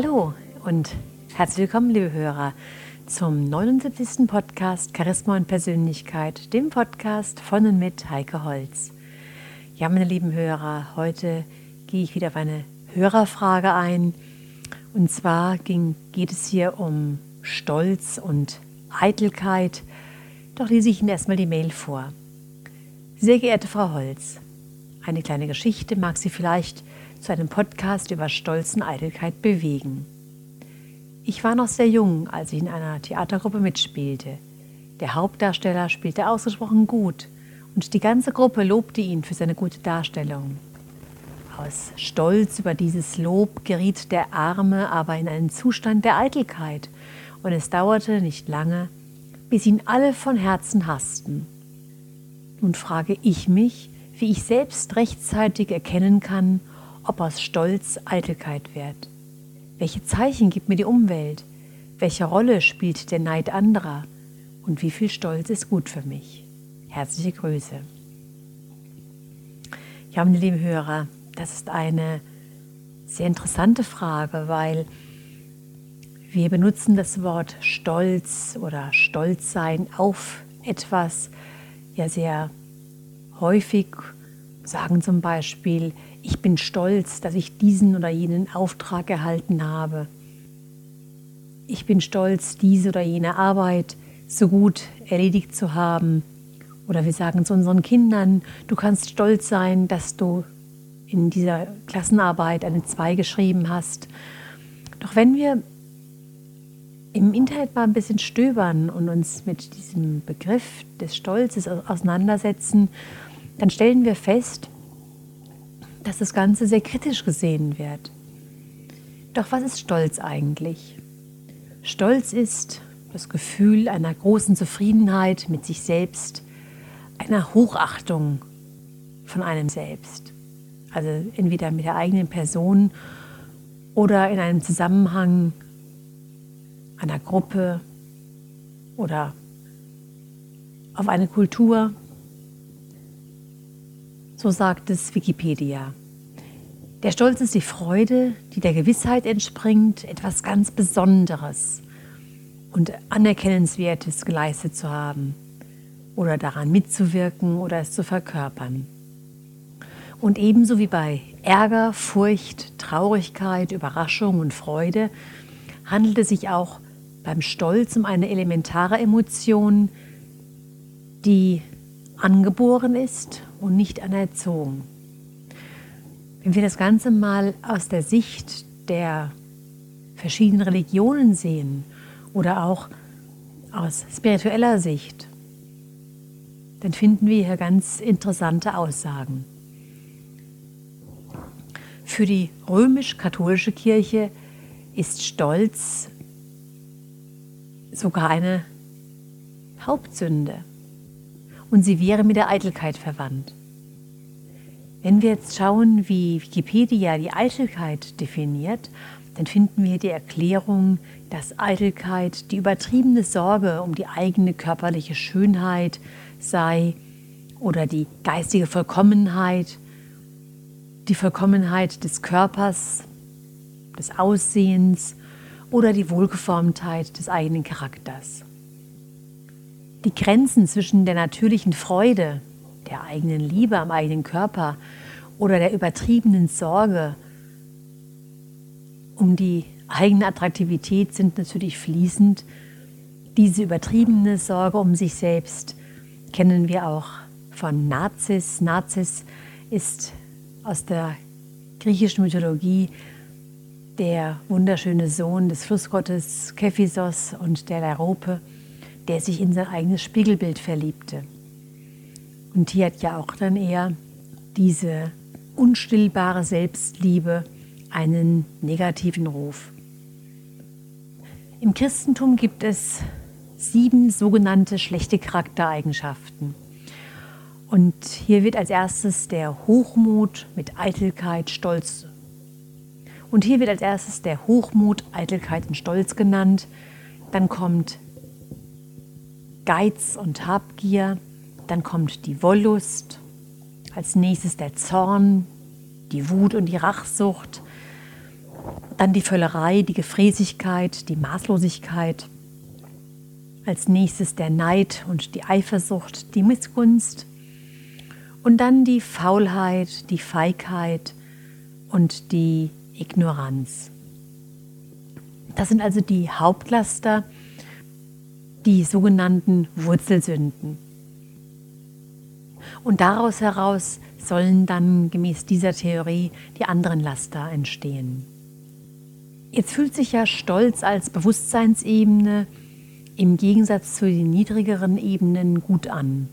Hallo und herzlich willkommen, liebe Hörer, zum 79. Podcast Charisma und Persönlichkeit, dem Podcast von und mit Heike Holz. Ja, meine lieben Hörer, heute gehe ich wieder auf eine Hörerfrage ein. Und zwar ging, geht es hier um Stolz und Eitelkeit. Doch lese ich Ihnen erstmal die Mail vor. Sehr geehrte Frau Holz, eine kleine Geschichte mag Sie vielleicht zu einem Podcast über Stolz und Eitelkeit bewegen. Ich war noch sehr jung, als ich in einer Theatergruppe mitspielte. Der Hauptdarsteller spielte ausgesprochen gut und die ganze Gruppe lobte ihn für seine gute Darstellung. Aus Stolz über dieses Lob geriet der Arme aber in einen Zustand der Eitelkeit, und es dauerte nicht lange, bis ihn alle von Herzen hassten. Nun frage ich mich, wie ich selbst rechtzeitig erkennen kann, ob aus Stolz Eitelkeit wird. Welche Zeichen gibt mir die Umwelt? Welche Rolle spielt der Neid anderer? Und wie viel Stolz ist gut für mich? Herzliche Grüße. Ja, meine lieben Hörer, das ist eine sehr interessante Frage, weil wir benutzen das Wort Stolz oder Stolzsein auf etwas ja sehr häufig, sagen zum Beispiel, ich bin stolz, dass ich diesen oder jenen Auftrag erhalten habe. Ich bin stolz, diese oder jene Arbeit so gut erledigt zu haben. Oder wir sagen zu unseren Kindern, du kannst stolz sein, dass du in dieser Klassenarbeit eine 2 geschrieben hast. Doch wenn wir im Internet mal ein bisschen stöbern und uns mit diesem Begriff des Stolzes auseinandersetzen, dann stellen wir fest, dass das Ganze sehr kritisch gesehen wird. Doch was ist Stolz eigentlich? Stolz ist das Gefühl einer großen Zufriedenheit mit sich selbst, einer Hochachtung von einem selbst. Also entweder mit der eigenen Person oder in einem Zusammenhang einer Gruppe oder auf eine Kultur so sagt es Wikipedia. Der Stolz ist die Freude, die der Gewissheit entspringt, etwas ganz Besonderes und Anerkennenswertes geleistet zu haben oder daran mitzuwirken oder es zu verkörpern. Und ebenso wie bei Ärger, Furcht, Traurigkeit, Überraschung und Freude handelt es sich auch beim Stolz um eine elementare Emotion, die angeboren ist und nicht anerzogen. Wenn wir das Ganze mal aus der Sicht der verschiedenen Religionen sehen oder auch aus spiritueller Sicht, dann finden wir hier ganz interessante Aussagen. Für die römisch-katholische Kirche ist Stolz sogar eine Hauptsünde und sie wäre mit der Eitelkeit verwandt. Wenn wir jetzt schauen, wie Wikipedia die Eitelkeit definiert, dann finden wir die Erklärung, dass Eitelkeit die übertriebene Sorge um die eigene körperliche Schönheit sei oder die geistige Vollkommenheit, die Vollkommenheit des Körpers, des Aussehens oder die Wohlgeformtheit des eigenen Charakters. Die Grenzen zwischen der natürlichen Freude, der eigenen Liebe am eigenen Körper oder der übertriebenen Sorge um die eigene Attraktivität sind natürlich fließend. Diese übertriebene Sorge um sich selbst kennen wir auch von Nazis. Nazis ist aus der griechischen Mythologie der wunderschöne Sohn des Flussgottes Kephisos und der Lairope der sich in sein eigenes Spiegelbild verliebte. Und hier hat ja auch dann eher diese unstillbare Selbstliebe einen negativen Ruf. Im Christentum gibt es sieben sogenannte schlechte Charaktereigenschaften. Und hier wird als erstes der Hochmut mit Eitelkeit, Stolz. Und hier wird als erstes der Hochmut, Eitelkeit und Stolz genannt. Dann kommt Geiz und Habgier, dann kommt die Wollust, als nächstes der Zorn, die Wut und die Rachsucht, Dann die Völlerei, die Gefräßigkeit, die Maßlosigkeit. Als nächstes der Neid und die Eifersucht, die Missgunst. Und dann die Faulheit, die Feigheit und die Ignoranz. Das sind also die Hauptlaster, die sogenannten Wurzelsünden. Und daraus heraus sollen dann gemäß dieser Theorie die anderen Laster entstehen. Jetzt fühlt sich ja Stolz als Bewusstseinsebene im Gegensatz zu den niedrigeren Ebenen gut an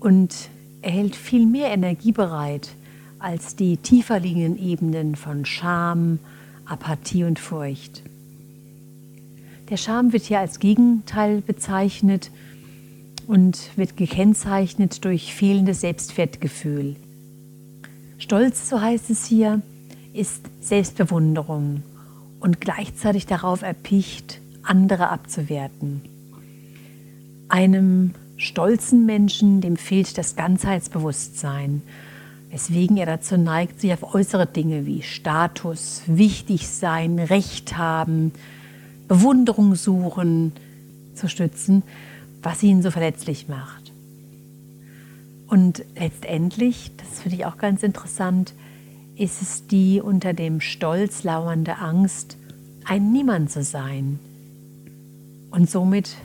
und erhält viel mehr Energie bereit als die tiefer liegenden Ebenen von Scham, Apathie und Furcht. Der Scham wird hier als Gegenteil bezeichnet und wird gekennzeichnet durch fehlendes Selbstwertgefühl. Stolz, so heißt es hier, ist Selbstbewunderung und gleichzeitig darauf erpicht, andere abzuwerten. Einem stolzen Menschen, dem fehlt das Ganzheitsbewusstsein, weswegen er dazu neigt, sich auf äußere Dinge wie Status, Wichtigsein, Recht haben, Bewunderung suchen zu stützen, was ihn so verletzlich macht. Und letztendlich, das finde ich auch ganz interessant, ist es die unter dem Stolz lauernde Angst, ein Niemand zu sein und somit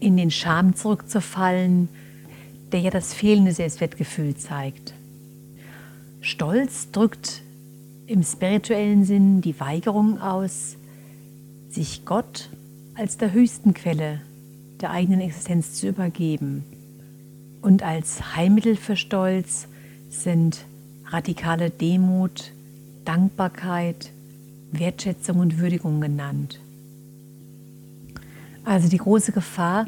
in den Scham zurückzufallen, der ja das fehlende Selbstwertgefühl zeigt. Stolz drückt im spirituellen Sinn die Weigerung aus, sich Gott als der höchsten Quelle der eigenen Existenz zu übergeben. Und als Heilmittel für Stolz sind radikale Demut, Dankbarkeit, Wertschätzung und Würdigung genannt. Also die große Gefahr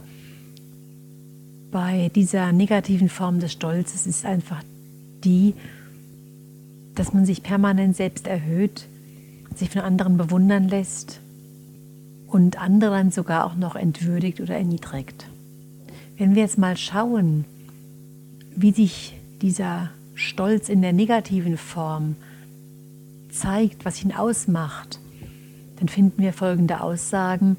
bei dieser negativen Form des Stolzes ist einfach die, dass man sich permanent selbst erhöht, sich von anderen bewundern lässt und andere dann sogar auch noch entwürdigt oder erniedrigt. Wenn wir jetzt mal schauen, wie sich dieser Stolz in der negativen Form zeigt, was ihn ausmacht, dann finden wir folgende Aussagen,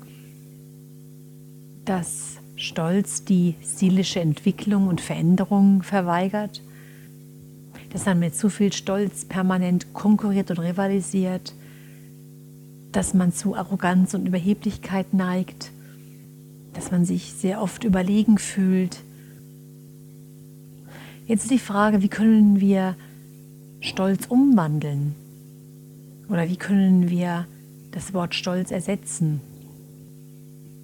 dass Stolz die seelische Entwicklung und Veränderung verweigert, dass man mit zu viel Stolz permanent konkurriert und rivalisiert, dass man zu Arroganz und Überheblichkeit neigt, dass man sich sehr oft überlegen fühlt. Jetzt ist die Frage, wie können wir Stolz umwandeln? Oder wie können wir das Wort Stolz ersetzen?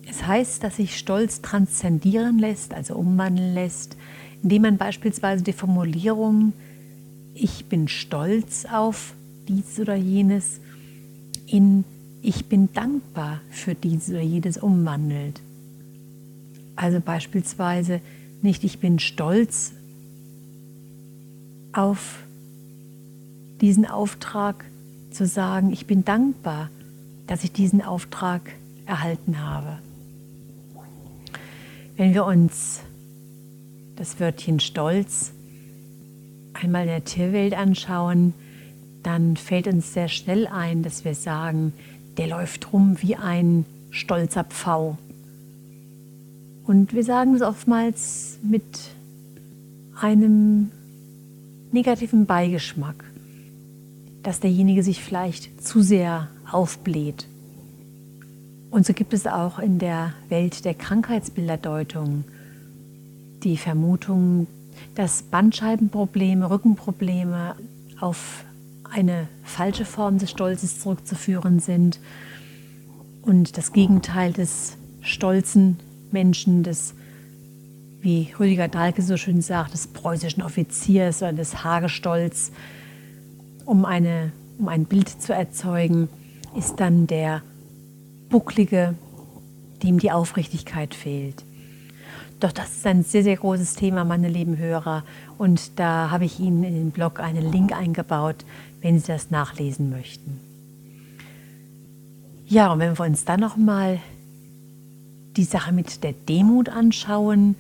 Es heißt, dass sich Stolz transzendieren lässt, also umwandeln lässt, indem man beispielsweise die Formulierung Ich bin stolz auf dies oder jenes in ich bin dankbar für dieses oder jedes umwandelt. Also beispielsweise nicht ich bin stolz auf diesen Auftrag zu sagen, ich bin dankbar, dass ich diesen Auftrag erhalten habe. Wenn wir uns das Wörtchen Stolz einmal in der Tierwelt anschauen, dann fällt uns sehr schnell ein, dass wir sagen, der läuft rum wie ein stolzer Pfau. Und wir sagen es oftmals mit einem negativen Beigeschmack, dass derjenige sich vielleicht zu sehr aufbläht. Und so gibt es auch in der Welt der Krankheitsbilderdeutung die Vermutung, dass Bandscheibenprobleme, Rückenprobleme auf eine falsche Form des Stolzes zurückzuführen sind und das Gegenteil des stolzen Menschen, des, wie Rüdiger Dahlke so schön sagt, des preußischen Offiziers oder des Hagestolz, um, eine, um ein Bild zu erzeugen, ist dann der Bucklige, dem die Aufrichtigkeit fehlt. Doch das ist ein sehr, sehr großes Thema, meine lieben Hörer. Und da habe ich Ihnen in den Blog einen Link eingebaut, wenn Sie das nachlesen möchten. Ja, und wenn wir uns dann nochmal die Sache mit der Demut anschauen,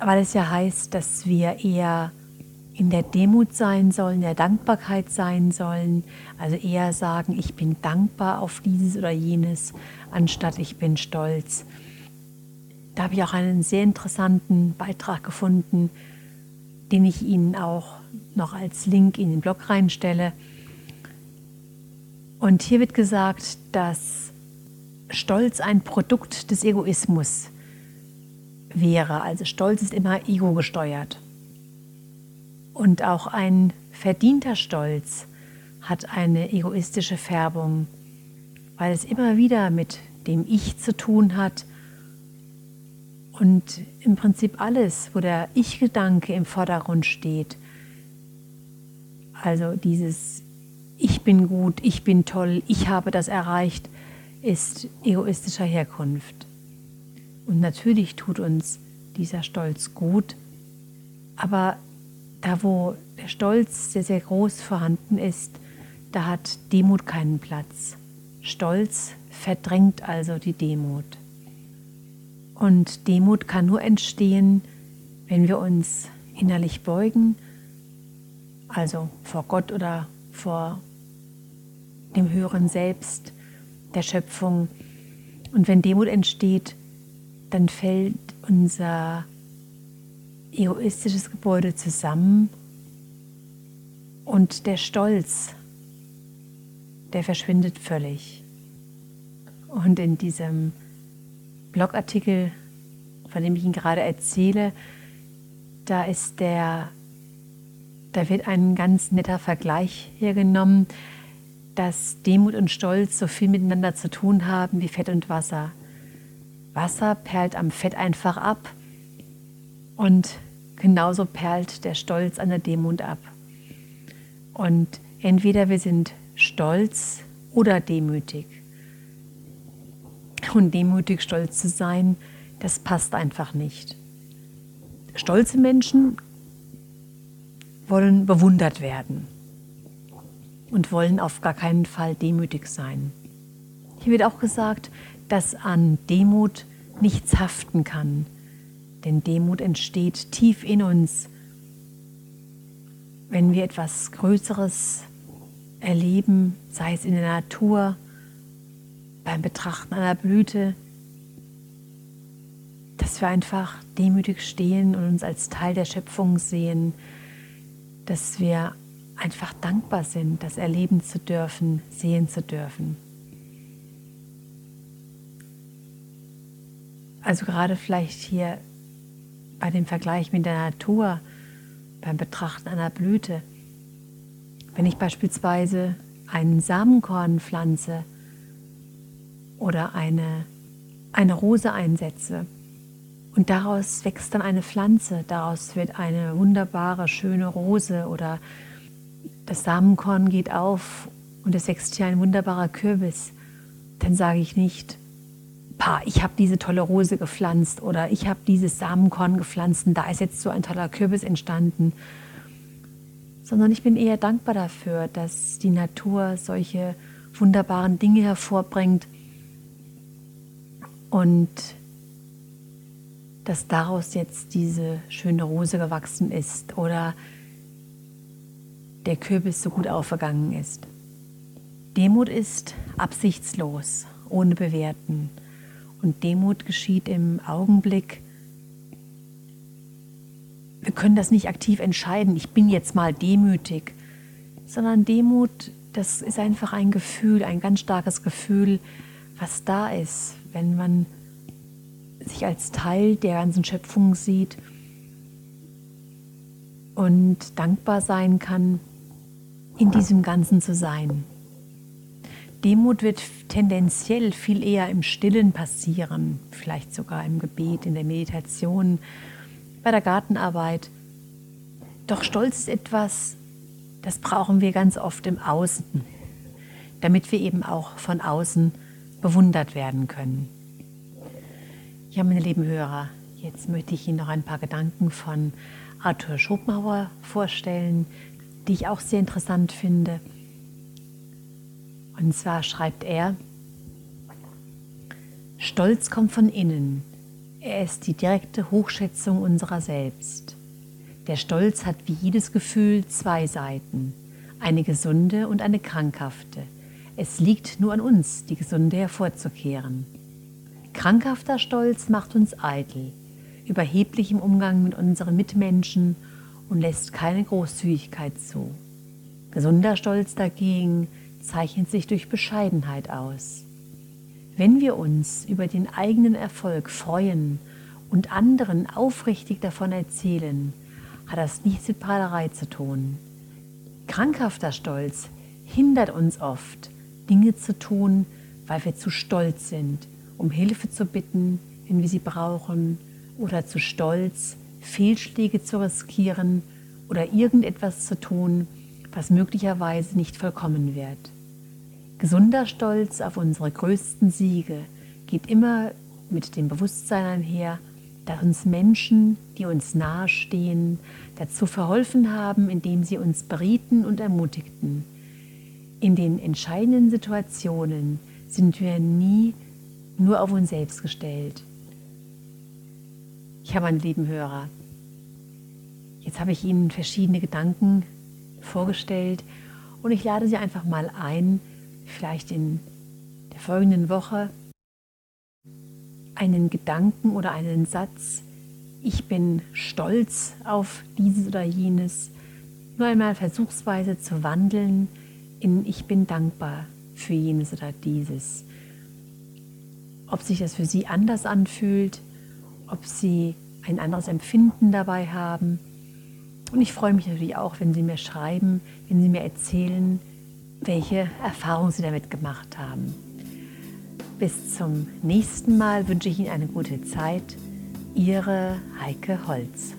weil es ja heißt, dass wir eher in der Demut sein sollen, in der Dankbarkeit sein sollen. Also eher sagen, ich bin dankbar auf dieses oder jenes, anstatt ich bin stolz. Da habe ich auch einen sehr interessanten Beitrag gefunden, den ich Ihnen auch noch als Link in den Blog reinstelle. Und hier wird gesagt, dass Stolz ein Produkt des Egoismus wäre. Also Stolz ist immer ego gesteuert. Und auch ein verdienter Stolz hat eine egoistische Färbung, weil es immer wieder mit dem Ich zu tun hat und im Prinzip alles, wo der Ich-Gedanke im Vordergrund steht, also dieses Ich bin gut, ich bin toll, ich habe das erreicht, ist egoistischer Herkunft. Und natürlich tut uns dieser Stolz gut, aber da wo der Stolz sehr, sehr groß vorhanden ist, da hat Demut keinen Platz. Stolz verdrängt also die Demut. Und Demut kann nur entstehen, wenn wir uns innerlich beugen, also vor Gott oder vor dem höheren Selbst, der Schöpfung. Und wenn Demut entsteht, dann fällt unser egoistisches Gebäude zusammen und der Stolz, der verschwindet völlig. Und in diesem Blogartikel, von dem ich Ihnen gerade erzähle, da ist der, da wird ein ganz netter Vergleich hergenommen, dass Demut und Stolz so viel miteinander zu tun haben wie Fett und Wasser. Wasser perlt am Fett einfach ab und genauso perlt der Stolz an der Demut ab. Und entweder wir sind stolz oder demütig. Und demütig stolz zu sein, das passt einfach nicht. Stolze Menschen wollen bewundert werden und wollen auf gar keinen Fall demütig sein. Hier wird auch gesagt, dass an Demut nichts haften kann. Denn Demut entsteht tief in uns, wenn wir etwas Größeres erleben, sei es in der Natur, beim Betrachten einer Blüte, dass wir einfach demütig stehen und uns als Teil der Schöpfung sehen, dass wir einfach dankbar sind, das erleben zu dürfen, sehen zu dürfen. Also gerade vielleicht hier bei dem Vergleich mit der Natur, beim Betrachten einer Blüte. Wenn ich beispielsweise einen Samenkorn pflanze oder eine, eine Rose einsetze und daraus wächst dann eine Pflanze, daraus wird eine wunderbare, schöne Rose oder das Samenkorn geht auf und es wächst hier ein wunderbarer Kürbis, dann sage ich nicht, pa, ich habe diese tolle Rose gepflanzt oder ich habe dieses Samenkorn gepflanzt und da ist jetzt so ein toller Kürbis entstanden. Sondern ich bin eher dankbar dafür, dass die Natur solche wunderbaren Dinge hervorbringt und dass daraus jetzt diese schöne Rose gewachsen ist oder der Kürbis so gut aufgegangen ist. Demut ist absichtslos, ohne Bewerten. Und Demut geschieht im Augenblick. Wir können das nicht aktiv entscheiden, ich bin jetzt mal demütig, sondern Demut, das ist einfach ein Gefühl, ein ganz starkes Gefühl, was da ist, wenn man sich als Teil der ganzen Schöpfung sieht und dankbar sein kann, in diesem Ganzen zu sein. Demut wird tendenziell viel eher im Stillen passieren, vielleicht sogar im Gebet, in der Meditation, bei der Gartenarbeit. Doch Stolz ist etwas, das brauchen wir ganz oft im Außen, damit wir eben auch von außen bewundert werden können. Ja, meine lieben Hörer, jetzt möchte ich Ihnen noch ein paar Gedanken von Arthur Schopenhauer vorstellen, die ich auch sehr interessant finde. Und zwar schreibt er, Stolz kommt von innen. Er ist die direkte Hochschätzung unserer selbst. Der Stolz hat wie jedes Gefühl zwei Seiten, eine gesunde und eine krankhafte. Es liegt nur an uns, die gesunde hervorzukehren. Krankhafter Stolz macht uns eitel, überheblich im Umgang mit unseren Mitmenschen und lässt keine Großzügigkeit zu. Gesunder Stolz dagegen zeichnet sich durch Bescheidenheit aus. Wenn wir uns über den eigenen Erfolg freuen und anderen aufrichtig davon erzählen, hat das nichts mit Prahlerei zu tun. Krankhafter Stolz hindert uns oft, Dinge zu tun, weil wir zu stolz sind, um Hilfe zu bitten, wenn wir sie brauchen, oder zu stolz, Fehlschläge zu riskieren oder irgendetwas zu tun, was möglicherweise nicht vollkommen wird. Gesunder Stolz auf unsere größten Siege geht immer mit dem Bewusstsein einher, dass uns Menschen, die uns nahestehen, dazu verholfen haben, indem sie uns berieten und ermutigten. In den entscheidenden Situationen sind wir nie nur auf uns selbst gestellt. Ich habe meine lieben Hörer. Jetzt habe ich Ihnen verschiedene Gedanken vorgestellt und ich lade Sie einfach mal ein, vielleicht in der folgenden Woche einen Gedanken oder einen Satz, ich bin stolz auf dieses oder jenes, nur einmal versuchsweise zu wandeln in ich bin dankbar für jenes oder dieses. Ob sich das für Sie anders anfühlt, ob Sie ein anderes Empfinden dabei haben. Und ich freue mich natürlich auch, wenn Sie mir schreiben, wenn Sie mir erzählen, welche Erfahrungen Sie damit gemacht haben. Bis zum nächsten Mal wünsche ich Ihnen eine gute Zeit. Ihre Heike Holz.